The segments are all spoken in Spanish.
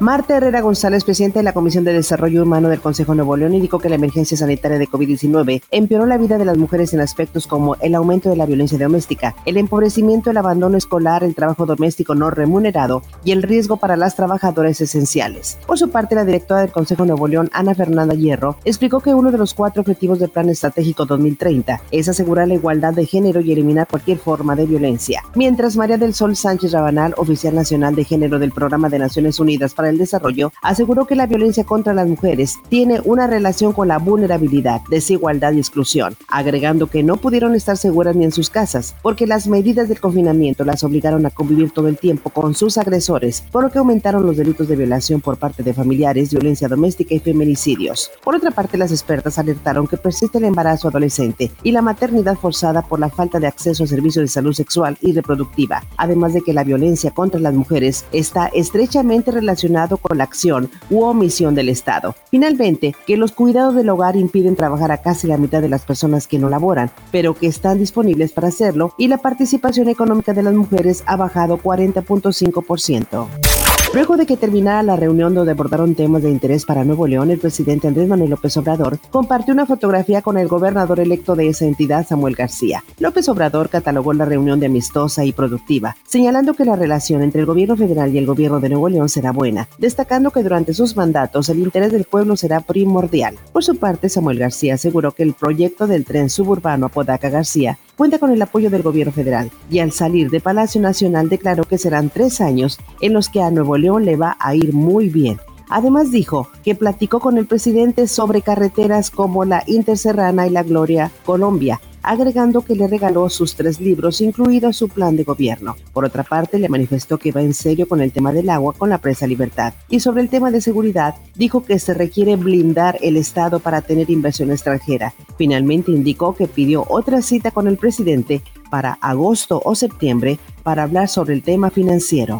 Marta Herrera González, presidente de la Comisión de Desarrollo Humano del Consejo Nuevo León, indicó que la emergencia sanitaria de COVID-19 empeoró la vida de las mujeres en aspectos como el aumento de la violencia doméstica, el empobrecimiento, el abandono escolar, el trabajo doméstico no remunerado y el riesgo para las trabajadoras esenciales. Por su parte, la directora del Consejo Nuevo León, Ana Fernanda Hierro, explicó que uno de los cuatro objetivos del Plan Estratégico 2030 es asegurar la igualdad de género y eliminar cualquier forma de violencia. Mientras María del Sol Sánchez Rabanal, oficial nacional de género del Programa de Naciones Unidas para el Desarrollo, aseguró que la violencia contra las mujeres tiene una relación con la vulnerabilidad, desigualdad y exclusión, agregando que no pudieron estar seguras ni en sus casas, porque las medidas del confinamiento las obligaron a convivir todo el tiempo con sus agresores, por lo que aumentaron los delitos de violación por parte de familiares, violencia doméstica y feminicidios. Por otra parte, las expertas alertaron que persiste el embarazo adolescente y la maternidad forzada por la falta de acceso a servicios de salud sexual y reproductiva, además de que la violencia contra las mujeres está estrechamente relacionada con la acción u omisión del Estado. Finalmente, que los cuidados del hogar impiden trabajar a casi la mitad de las personas que no laboran, pero que están disponibles para hacerlo y la participación económica de las mujeres ha bajado 40.5%. Luego de que terminara la reunión donde abordaron temas de interés para Nuevo León, el presidente Andrés Manuel López Obrador compartió una fotografía con el gobernador electo de esa entidad, Samuel García. López Obrador catalogó la reunión de amistosa y productiva, señalando que la relación entre el gobierno federal y el gobierno de Nuevo León será buena, destacando que durante sus mandatos el interés del pueblo será primordial. Por su parte, Samuel García aseguró que el proyecto del tren suburbano Apodaca García cuenta con el apoyo del gobierno federal y al salir de Palacio Nacional declaró que serán tres años en los que a Nuevo León le va a ir muy bien. Además dijo que platicó con el presidente sobre carreteras como la Interserrana y la Gloria Colombia, agregando que le regaló sus tres libros, incluido su plan de gobierno. Por otra parte, le manifestó que va en serio con el tema del agua con la presa Libertad. Y sobre el tema de seguridad, dijo que se requiere blindar el Estado para tener inversión extranjera. Finalmente indicó que pidió otra cita con el presidente para agosto o septiembre para hablar sobre el tema financiero.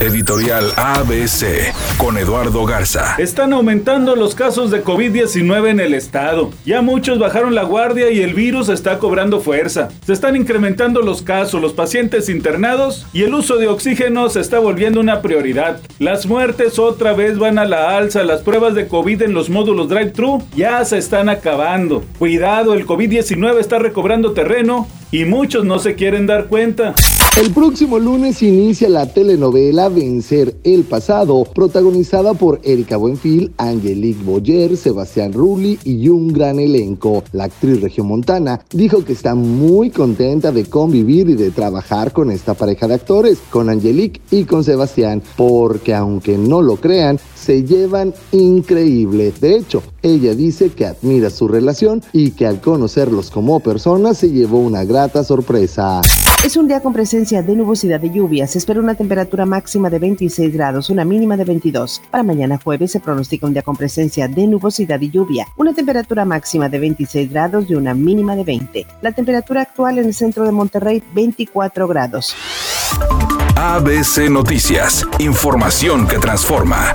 Editorial ABC con Eduardo Garza. Están aumentando los casos de COVID-19 en el estado. Ya muchos bajaron la guardia y el virus está cobrando fuerza. Se están incrementando los casos, los pacientes internados y el uso de oxígeno se está volviendo una prioridad. Las muertes otra vez van a la alza. Las pruebas de COVID en los módulos drive-thru ya se están acabando. Cuidado, el COVID-19 está recobrando terreno y muchos no se quieren dar cuenta. El próximo lunes inicia la telenovela Vencer el Pasado, protagonizada por Erika Buenfil, Angelique Boyer, Sebastián Rulli y un gran elenco. La actriz regiomontana dijo que está muy contenta de convivir y de trabajar con esta pareja de actores, con Angelique y con Sebastián, porque aunque no lo crean, se llevan increíble. De hecho, ella dice que admira su relación y que al conocerlos como personas se llevó una grata sorpresa. Es un día con presencia de nubosidad de lluvia. Se espera una temperatura máxima de 26 grados, una mínima de 22. Para mañana jueves se pronostica un día con presencia de nubosidad y lluvia. Una temperatura máxima de 26 grados y una mínima de 20. La temperatura actual en el centro de Monterrey, 24 grados. ABC Noticias. Información que transforma.